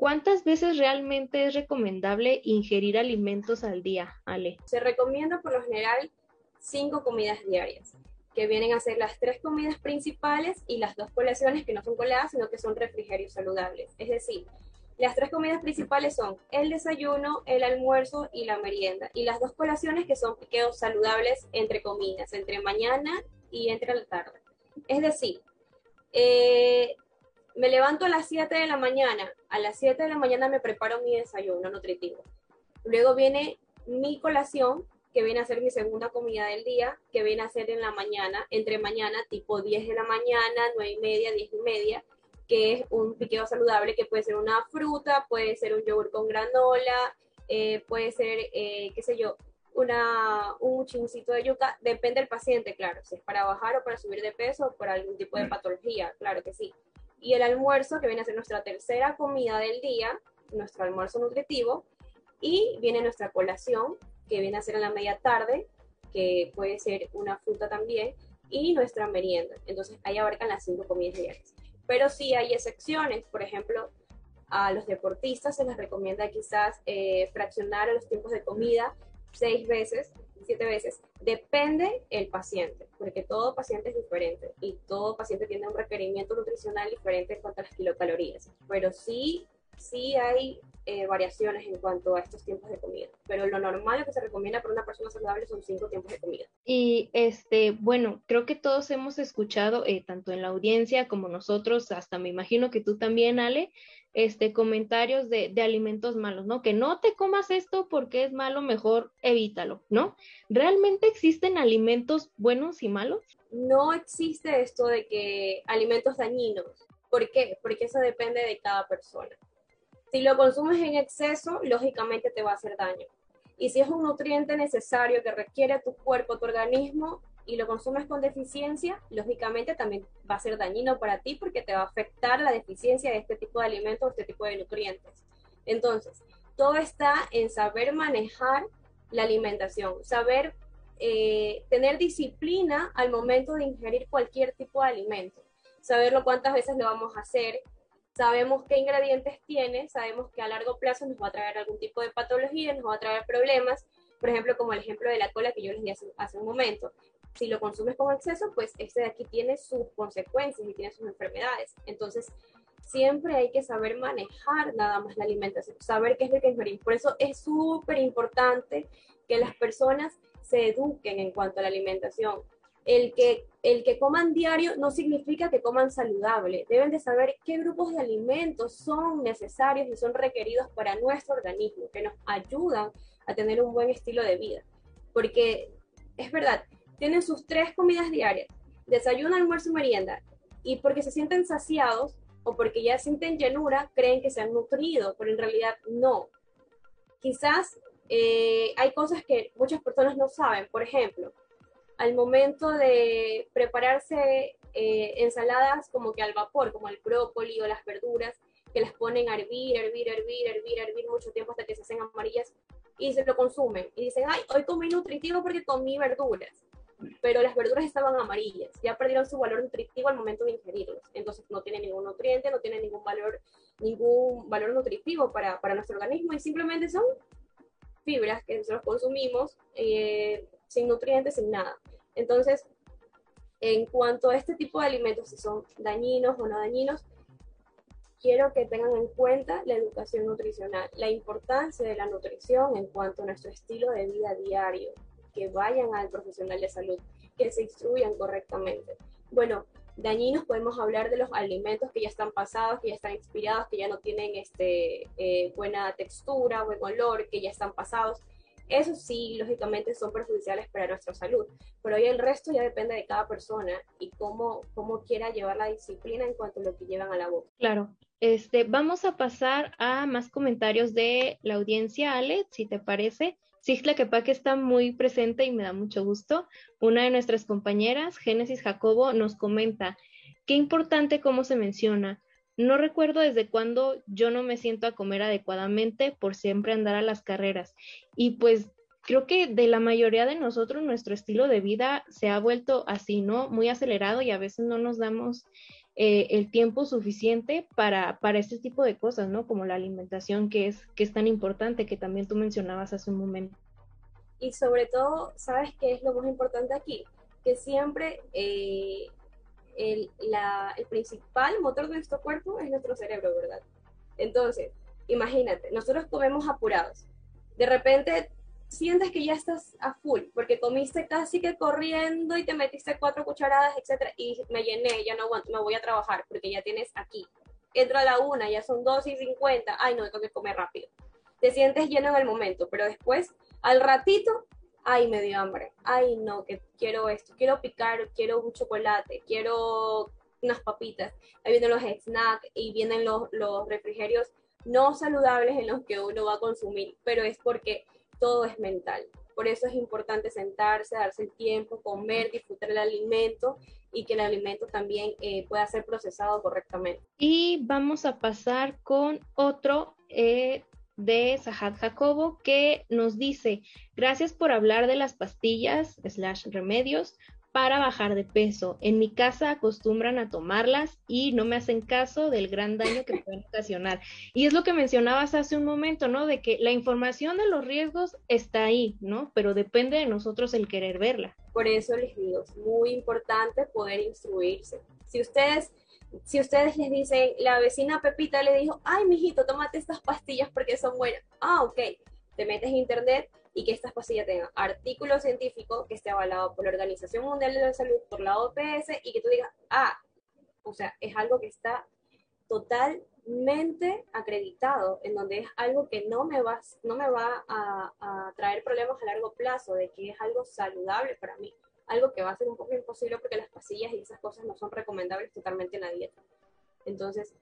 ¿Cuántas veces realmente es recomendable ingerir alimentos al día, Ale? Se recomienda por lo general cinco comidas diarias, que vienen a ser las tres comidas principales y las dos colaciones que no son coladas, sino que son refrigerios saludables. Es decir, las tres comidas principales son el desayuno, el almuerzo y la merienda. Y las dos colaciones que son piqueos saludables entre comidas, entre mañana y entre la tarde. Es decir, eh, me levanto a las 7 de la mañana, a las 7 de la mañana me preparo mi desayuno nutritivo. Luego viene mi colación, que viene a ser mi segunda comida del día, que viene a ser en la mañana, entre mañana, tipo 10 de la mañana, 9 y media, 10 y media, que es un piqueo saludable, que puede ser una fruta, puede ser un yogur con granola, eh, puede ser, eh, qué sé yo, una, un chincito de yuca, depende del paciente, claro, si es para bajar o para subir de peso o por algún tipo de patología, claro que sí. Y el almuerzo, que viene a ser nuestra tercera comida del día, nuestro almuerzo nutritivo, y viene nuestra colación, que viene a ser en la media tarde, que puede ser una fruta también, y nuestra merienda. Entonces ahí abarcan las cinco comidas diarias. Pero sí hay excepciones, por ejemplo, a los deportistas se les recomienda quizás eh, fraccionar los tiempos de comida seis veces, siete veces, depende el paciente, porque todo paciente es diferente y todo paciente tiene un requerimiento nutricional diferente en cuanto a las kilocalorías. Pero sí, sí hay eh, variaciones en cuanto a estos tiempos de comida, pero lo normal que se recomienda para una persona saludable son cinco tiempos de comida. Y este, bueno, creo que todos hemos escuchado, eh, tanto en la audiencia como nosotros, hasta me imagino que tú también, Ale, este, comentarios de, de, alimentos malos, ¿no? Que no te comas esto porque es malo, mejor evítalo, ¿no? ¿Realmente existen alimentos buenos y malos? No existe esto de que alimentos dañinos. ¿Por qué? Porque eso depende de cada persona. Si lo consumes en exceso, lógicamente te va a hacer daño. Y si es un nutriente necesario que requiere tu cuerpo, tu organismo, y lo consumes con deficiencia, lógicamente también va a ser dañino para ti porque te va a afectar la deficiencia de este tipo de alimentos, este tipo de nutrientes. Entonces, todo está en saber manejar la alimentación, saber eh, tener disciplina al momento de ingerir cualquier tipo de alimento, saberlo cuántas veces lo vamos a hacer, sabemos qué ingredientes tiene, sabemos que a largo plazo nos va a traer algún tipo de patología, nos va a traer problemas, por ejemplo, como el ejemplo de la cola que yo les di hace un momento si lo consumes con exceso, pues este de aquí tiene sus consecuencias y tiene sus enfermedades. Entonces, siempre hay que saber manejar nada más la alimentación, saber qué es lo que ingerir. Por eso es súper importante que las personas se eduquen en cuanto a la alimentación. El que, el que coman diario no significa que coman saludable. Deben de saber qué grupos de alimentos son necesarios y son requeridos para nuestro organismo, que nos ayudan a tener un buen estilo de vida. Porque es verdad, tienen sus tres comidas diarias, desayuno, almuerzo y merienda, y porque se sienten saciados o porque ya sienten llenura, creen que se han nutrido, pero en realidad no. Quizás eh, hay cosas que muchas personas no saben, por ejemplo, al momento de prepararse eh, ensaladas como que al vapor, como el brócoli o las verduras, que las ponen a hervir, hervir, hervir, hervir, hervir mucho tiempo hasta que se hacen amarillas y se lo consumen. Y dicen, ay, hoy comí nutritivo porque comí verduras pero las verduras estaban amarillas, ya perdieron su valor nutritivo al momento de ingerirlos, entonces no tienen ningún nutriente, no tienen ningún valor, ningún valor nutritivo para, para nuestro organismo y simplemente son fibras que nosotros consumimos eh, sin nutrientes, sin nada. Entonces, en cuanto a este tipo de alimentos, si son dañinos o no dañinos, quiero que tengan en cuenta la educación nutricional, la importancia de la nutrición en cuanto a nuestro estilo de vida diario, que vayan al profesional de salud, que se instruyan correctamente. Bueno, dañinos podemos hablar de los alimentos que ya están pasados, que ya están expirados, que ya no tienen este, eh, buena textura, buen olor, que ya están pasados. Eso sí, lógicamente son perjudiciales para nuestra salud, pero hoy el resto ya depende de cada persona y cómo, cómo quiera llevar la disciplina en cuanto a lo que llevan a la boca. Claro. Este, vamos a pasar a más comentarios de la audiencia, Ale, si te parece. Sigla que está muy presente y me da mucho gusto. Una de nuestras compañeras, Génesis Jacobo, nos comenta, qué importante cómo se menciona. No recuerdo desde cuándo yo no me siento a comer adecuadamente por siempre andar a las carreras. Y pues creo que de la mayoría de nosotros nuestro estilo de vida se ha vuelto así, ¿no? Muy acelerado y a veces no nos damos eh, el tiempo suficiente para, para este tipo de cosas, ¿no? Como la alimentación que es, que es tan importante, que también tú mencionabas hace un momento. Y sobre todo, ¿sabes qué es lo más importante aquí? Que siempre eh, el, la, el principal motor de nuestro cuerpo es nuestro cerebro, ¿verdad? Entonces, imagínate, nosotros comemos apurados. De repente sientes que ya estás a full, porque comiste casi que corriendo y te metiste cuatro cucharadas, etcétera, y me llené, ya no aguanto, me voy a trabajar, porque ya tienes aquí. Entra a la una, ya son dos y cincuenta, ay no, tengo que comer rápido. Te sientes lleno en el momento, pero después, al ratito, ay, me dio hambre, ay no, que quiero esto, quiero picar, quiero un chocolate, quiero unas papitas, ahí vienen los snacks y vienen los, los refrigerios no saludables en los que uno va a consumir, pero es porque todo es mental. Por eso es importante sentarse, darse el tiempo, comer, disfrutar el alimento y que el alimento también eh, pueda ser procesado correctamente. Y vamos a pasar con otro eh, de Sahad Jacobo que nos dice, gracias por hablar de las pastillas slash remedios para bajar de peso. En mi casa acostumbran a tomarlas y no me hacen caso del gran daño que pueden ocasionar. Y es lo que mencionabas hace un momento, ¿no? De que la información de los riesgos está ahí, ¿no? Pero depende de nosotros el querer verla. Por eso les digo, es muy importante poder instruirse. Si ustedes si ustedes les dicen, la vecina Pepita le dijo, ay, mijito, tómate estas pastillas porque son buenas. Ah, ok. Te metes en internet, y que estas pastillas tengan artículo científico que esté avalado por la Organización Mundial de la Salud, por la OPS, y que tú digas, ah, o sea, es algo que está totalmente acreditado, en donde es algo que no me va, no me va a, a traer problemas a largo plazo, de que es algo saludable para mí, algo que va a ser un poco imposible porque las pastillas y esas cosas no son recomendables totalmente en la dieta. Entonces,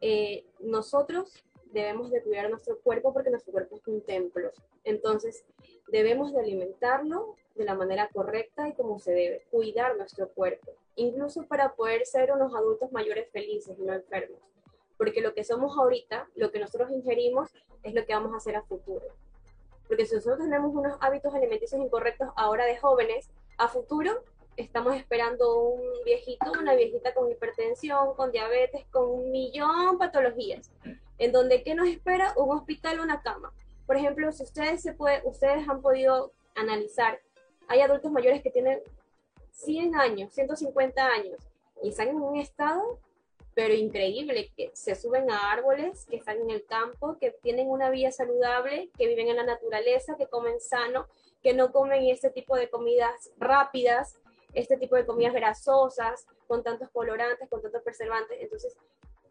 eh, nosotros debemos de cuidar nuestro cuerpo porque nuestro cuerpo es un templo. Entonces, debemos de alimentarlo de la manera correcta y como se debe, cuidar nuestro cuerpo, incluso para poder ser unos adultos mayores felices y no enfermos. Porque lo que somos ahorita, lo que nosotros ingerimos, es lo que vamos a hacer a futuro. Porque si nosotros tenemos unos hábitos alimenticios incorrectos ahora de jóvenes, a futuro estamos esperando un viejito, una viejita con hipertensión, con diabetes, con un millón de patologías en donde ¿qué nos espera? Un hospital, una cama. Por ejemplo, si ustedes, se puede, ustedes han podido analizar, hay adultos mayores que tienen 100 años, 150 años, y están en un estado, pero increíble, que se suben a árboles, que están en el campo, que tienen una vida saludable, que viven en la naturaleza, que comen sano, que no comen este tipo de comidas rápidas, este tipo de comidas grasosas, con tantos colorantes, con tantos preservantes. Entonces,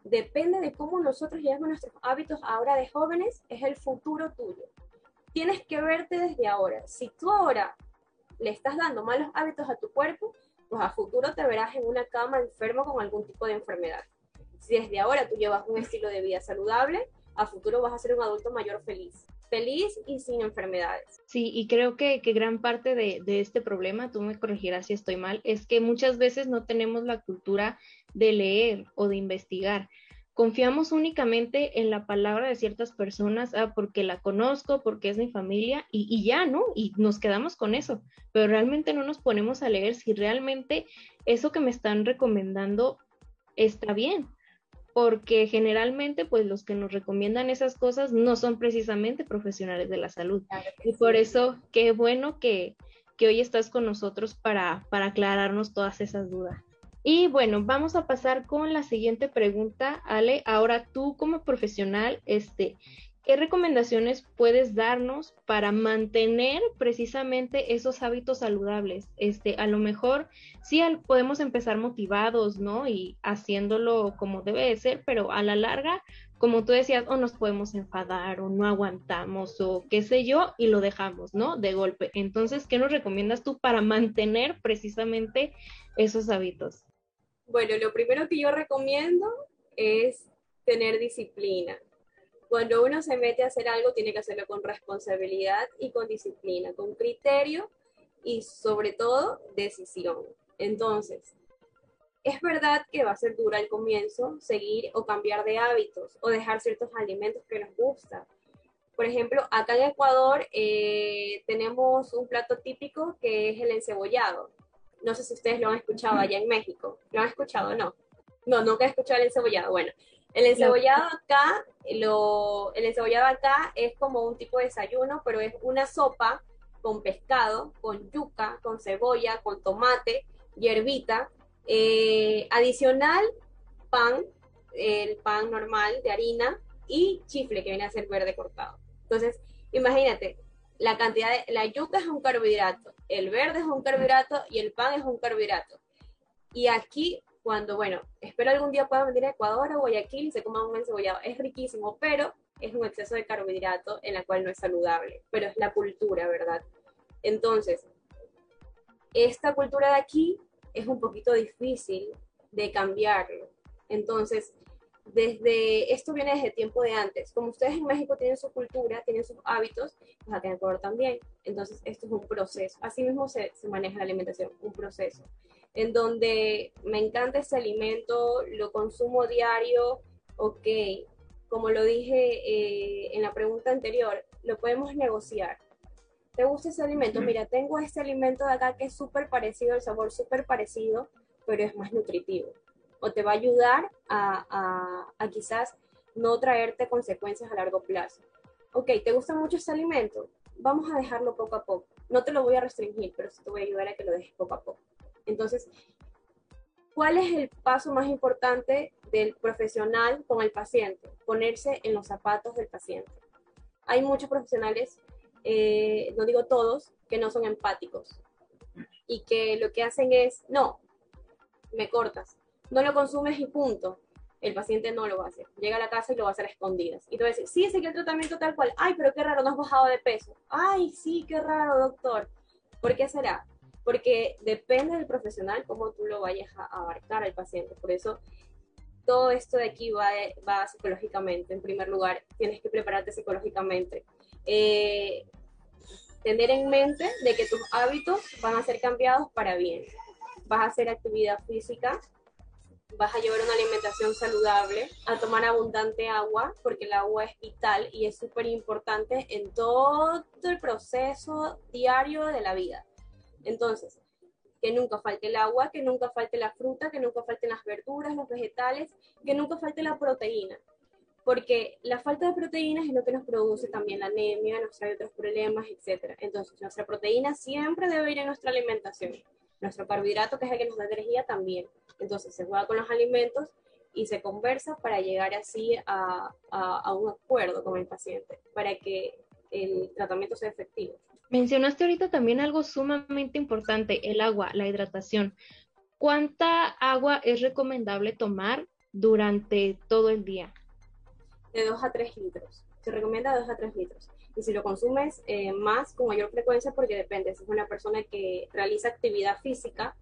depende de cómo nosotros llevamos nuestros hábitos ahora de jóvenes, es el futuro tuyo. Tienes que verte desde ahora. Si tú ahora le estás dando malos hábitos a tu cuerpo, pues a futuro te verás en una cama enfermo con algún tipo de enfermedad. Si desde ahora tú llevas un estilo de vida saludable, a futuro vas a ser un adulto mayor feliz feliz y sin enfermedades. Sí, y creo que, que gran parte de, de, este problema, tú me corregirás si estoy mal, es que muchas veces no tenemos la cultura de leer o de investigar. Confiamos únicamente en la palabra de ciertas personas, ah, porque la conozco, porque es mi familia, y, y ya, ¿no? Y nos quedamos con eso, pero realmente no nos ponemos a leer si realmente eso que me están recomendando está bien porque generalmente pues los que nos recomiendan esas cosas no son precisamente profesionales de la salud. y por eso qué bueno que, que hoy estás con nosotros para, para aclararnos todas esas dudas. Y bueno, vamos a pasar con la siguiente pregunta, Ale. Ahora tú como profesional, este, ¿qué recomendaciones puedes darnos para mantener precisamente esos hábitos saludables? Este, a lo mejor sí podemos empezar motivados, ¿no? Y haciéndolo como debe de ser, pero a la larga, como tú decías, o nos podemos enfadar o no aguantamos o qué sé yo y lo dejamos, ¿no? De golpe. Entonces, ¿qué nos recomiendas tú para mantener precisamente esos hábitos? Bueno, lo primero que yo recomiendo es tener disciplina cuando uno se mete a hacer algo, tiene que hacerlo con responsabilidad y con disciplina, con criterio y sobre todo decisión. Entonces, es verdad que va a ser dura al comienzo seguir o cambiar de hábitos o dejar ciertos alimentos que nos gustan. Por ejemplo, acá en Ecuador eh, tenemos un plato típico que es el encebollado. No sé si ustedes lo han escuchado allá en México. ¿Lo han escuchado? No. No, nunca he escuchado el encebollado. Bueno, el encebollado acá, lo, el encebollado acá es como un tipo de desayuno, pero es una sopa con pescado, con yuca, con cebolla, con tomate, hierbita, eh, adicional pan, el pan normal de harina y chifle que viene a ser verde cortado. Entonces, imagínate, la cantidad de, la yuca es un carbohidrato, el verde es un carbohidrato y el pan es un carbohidrato. Y aquí cuando, bueno, espero algún día pueda venir a Ecuador o Guayaquil y se coma un encebollado. Es riquísimo, pero es un exceso de carbohidrato en la cual no es saludable, pero es la cultura, ¿verdad? Entonces, esta cultura de aquí es un poquito difícil de cambiarlo. Entonces, desde, esto viene desde tiempo de antes. Como ustedes en México tienen su cultura, tienen sus hábitos, pues acá en Ecuador también. Entonces, esto es un proceso. Así mismo se, se maneja la alimentación, un proceso. En donde me encanta ese alimento, lo consumo diario, ok. Como lo dije eh, en la pregunta anterior, lo podemos negociar. ¿Te gusta ese alimento? Mira, tengo este alimento de acá que es súper parecido, el sabor súper parecido, pero es más nutritivo o te va a ayudar a, quizás no traerte consecuencias a largo plazo. Ok, ¿te gusta mucho ese alimento? Vamos a dejarlo poco a poco. No te lo voy a restringir, pero sí te voy a ayudar a que lo dejes poco a poco. Entonces, ¿cuál es el paso más importante del profesional con el paciente? Ponerse en los zapatos del paciente. Hay muchos profesionales, eh, no digo todos, que no son empáticos y que lo que hacen es, no, me cortas, no lo consumes y punto. El paciente no lo va a hacer. Llega a la casa y lo va a hacer a escondidas. Y tú vas a sí, ese que el tratamiento tal cual. Ay, pero qué raro, no has bajado de peso. Ay, sí, qué raro, doctor. ¿Por qué será? Porque depende del profesional cómo tú lo vayas a abarcar al paciente. Por eso todo esto de aquí va, va psicológicamente. En primer lugar, tienes que prepararte psicológicamente. Eh, tener en mente de que tus hábitos van a ser cambiados para bien. Vas a hacer actividad física, vas a llevar una alimentación saludable, a tomar abundante agua, porque el agua es vital y es súper importante en todo el proceso diario de la vida. Entonces, que nunca falte el agua, que nunca falte la fruta, que nunca falten las verduras, los vegetales, que nunca falte la proteína. Porque la falta de proteínas es lo que nos produce también la anemia, nos trae otros problemas, etc. Entonces, nuestra proteína siempre debe ir en nuestra alimentación. Nuestro carbohidrato, que es el que nos da energía, también. Entonces se juega con los alimentos y se conversa para llegar así a, un acuerdo con el paciente, para que el tratamiento sea efectivo. Mencionaste ahorita también algo sumamente importante, el agua, la hidratación. ¿Cuánta agua es recomendable tomar durante todo el día? De 2 a 3 litros. Se recomienda 2 a 3 litros. Y si lo consumes eh, más, con mayor frecuencia, porque depende, si es una persona que realiza actividad física,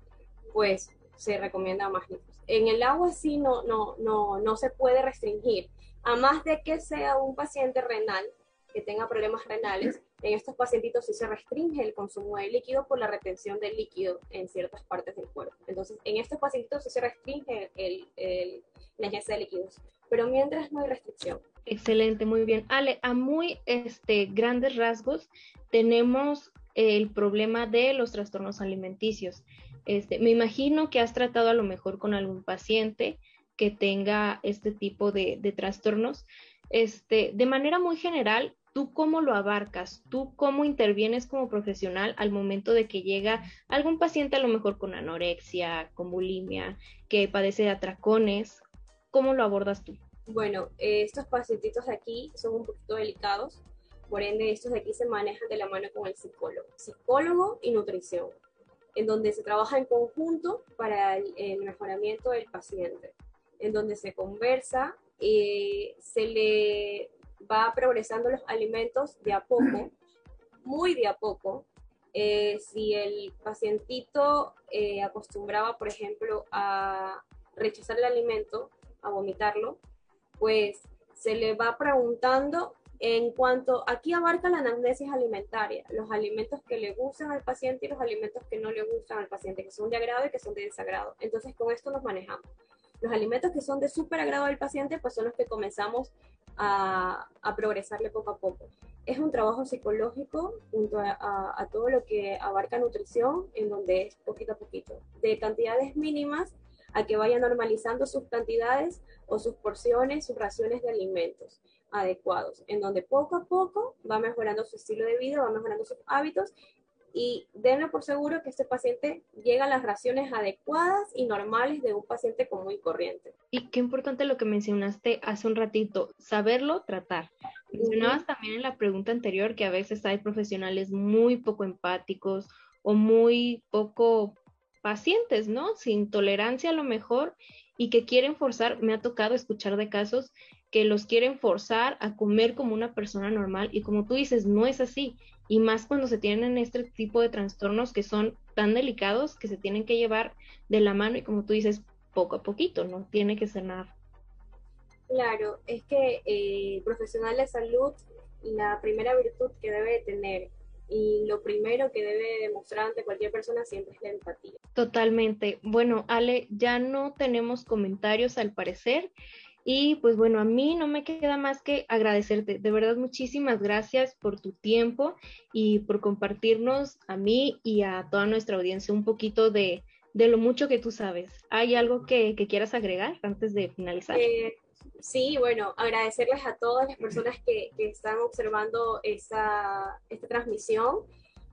pues se recomienda más litros. En el agua sí no, no, no, no se puede restringir, a más de que sea un paciente renal que tenga problemas renales, en estos pacientitos sí se restringe el consumo de líquido por la retención del líquido en ciertas partes del cuerpo. Entonces, en estos pacientitos sí se restringe el, el, la ingesta de líquidos, pero mientras no hay restricción. Excelente, muy bien. Ale, a muy este, grandes rasgos tenemos el problema de los trastornos alimenticios. Este, me imagino que has tratado a lo mejor con algún paciente que tenga este tipo de, trastornos. Este, de manera muy general, ¿tú cómo lo abarcas? ¿Tú cómo intervienes como profesional al momento de que llega algún paciente a lo mejor con anorexia, con bulimia, que padece de atracones? ¿Cómo lo abordas tú? Bueno, eh, estos pacientitos de aquí son un poquito delicados, por ende estos de aquí se manejan de la mano con el psicólogo, psicólogo y nutrición en donde se trabaja en conjunto para el, mejoramiento del paciente, en donde se conversa, y se le va progresando los alimentos de a poco, muy de a poco. Eh, si el pacientito eh, acostumbraba, por ejemplo, a rechazar el alimento, a vomitarlo, pues se le va preguntando en cuanto, aquí abarca la anamnesis alimentaria, los alimentos que le gustan al paciente y los alimentos que no le gustan al paciente, que son de agrado y que son de desagrado. Entonces, con esto nos manejamos. Los alimentos que son de súper agrado al paciente, pues son los que comenzamos a, progresarle poco a poco. Es un trabajo psicológico junto a, todo lo que abarca nutrición, en donde es poquito a poquito, de cantidades mínimas a que vaya normalizando sus cantidades o sus porciones, sus raciones de alimentos adecuados, en donde poco a poco va mejorando su estilo de vida, va mejorando sus hábitos y denlo por seguro que este paciente llega a las raciones adecuadas y normales de un paciente común y corriente. Y qué importante lo que mencionaste hace un ratito, saberlo tratar. Mencionabas también en la pregunta anterior que a veces hay profesionales muy poco empáticos o muy poco pacientes, ¿no? Sin tolerancia a lo mejor y que quieren forzar, me ha tocado escuchar de casos que los quieren forzar a comer como una persona normal y como tú dices, no es así. Y más cuando se tienen este tipo de trastornos que son tan delicados que se tienen que llevar de la mano y como tú dices, poco a poquito, no tiene que ser nada. Claro, es que el eh, profesional de salud, la primera virtud que debe tener y lo primero que debe demostrar ante cualquier persona siempre es la empatía. Totalmente. Bueno, Ale, ya no tenemos comentarios al parecer. Y pues bueno, a mí no me queda más que agradecerte. De verdad, muchísimas gracias por tu tiempo y por compartirnos a mí y a toda nuestra audiencia un poquito de, lo mucho que tú sabes. ¿Hay algo que, quieras agregar antes de finalizar? Eh, sí, bueno, agradecerles a todas las personas que, están observando esta, esta transmisión.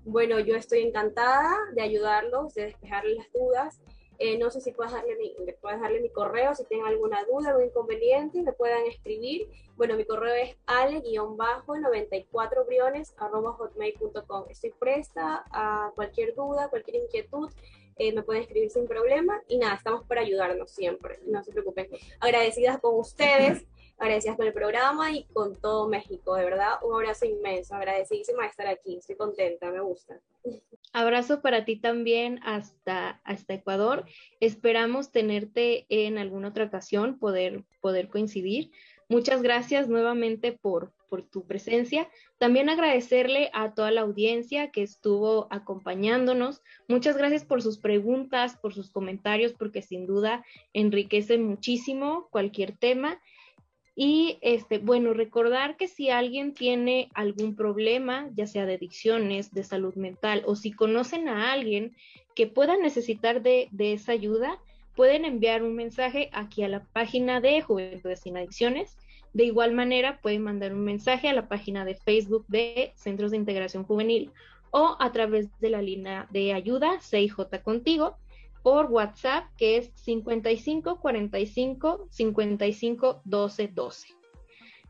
Bueno, yo estoy encantada de ayudarlos, de despejarles las dudas. Eh, no sé si puedes darle, mi, puedes darle mi correo, si tienen alguna duda, algún inconveniente, me puedan escribir. Bueno, mi correo es ale-94briones.com. Estoy presta a cualquier duda, cualquier inquietud. Eh, me pueden escribir sin problema. Y nada, estamos para ayudarnos siempre. No se preocupen. Agradecidas con ustedes, agradecidas con el programa y con todo México. De verdad, un abrazo inmenso. Agradecidísima de estar aquí. Estoy contenta, me gusta. Abrazo para ti también hasta, hasta Ecuador. Esperamos tenerte en alguna otra ocasión, poder, poder coincidir. Muchas gracias nuevamente por, por tu presencia. También agradecerle a toda la audiencia que estuvo acompañándonos. Muchas gracias por sus preguntas, por sus comentarios, porque sin duda enriquecen muchísimo cualquier tema. Y este, bueno, recordar que si alguien tiene algún problema, ya sea de adicciones, de salud mental, o si conocen a alguien que pueda necesitar de, de esa ayuda, pueden enviar un mensaje aquí a la página de Juventudes sin Adicciones. De igual manera, pueden mandar un mensaje a la página de Facebook de Centros de Integración Juvenil o a través de la línea de ayuda CIJ Contigo por WhatsApp, que es 55 45 55 12 12.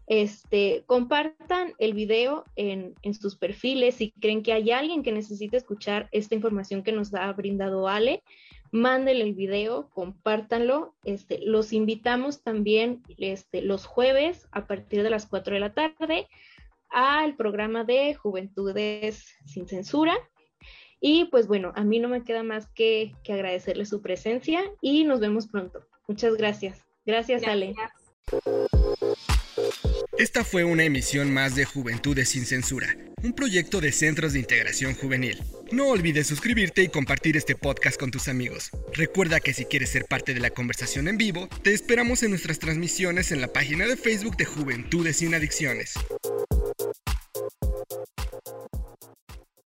Este, compartan el video en, en, sus perfiles si creen que hay alguien que necesite escuchar esta información que nos ha brindado Ale. Mándenle el video, compártanlo. Este, los invitamos también este, los jueves a partir de las 4 de la tarde al programa de Juventudes sin Censura. Y pues bueno, a mí no me queda más que, que agradecerle su presencia y nos vemos pronto. Muchas gracias. Gracias, Ale. Esta fue una emisión más de Juventudes sin Censura, un proyecto de Centros de Integración Juvenil. No olvides suscribirte y compartir este podcast con tus amigos. Recuerda que si quieres ser parte de la conversación en vivo, te esperamos en nuestras transmisiones en la página de Facebook de Juventudes sin Adicciones.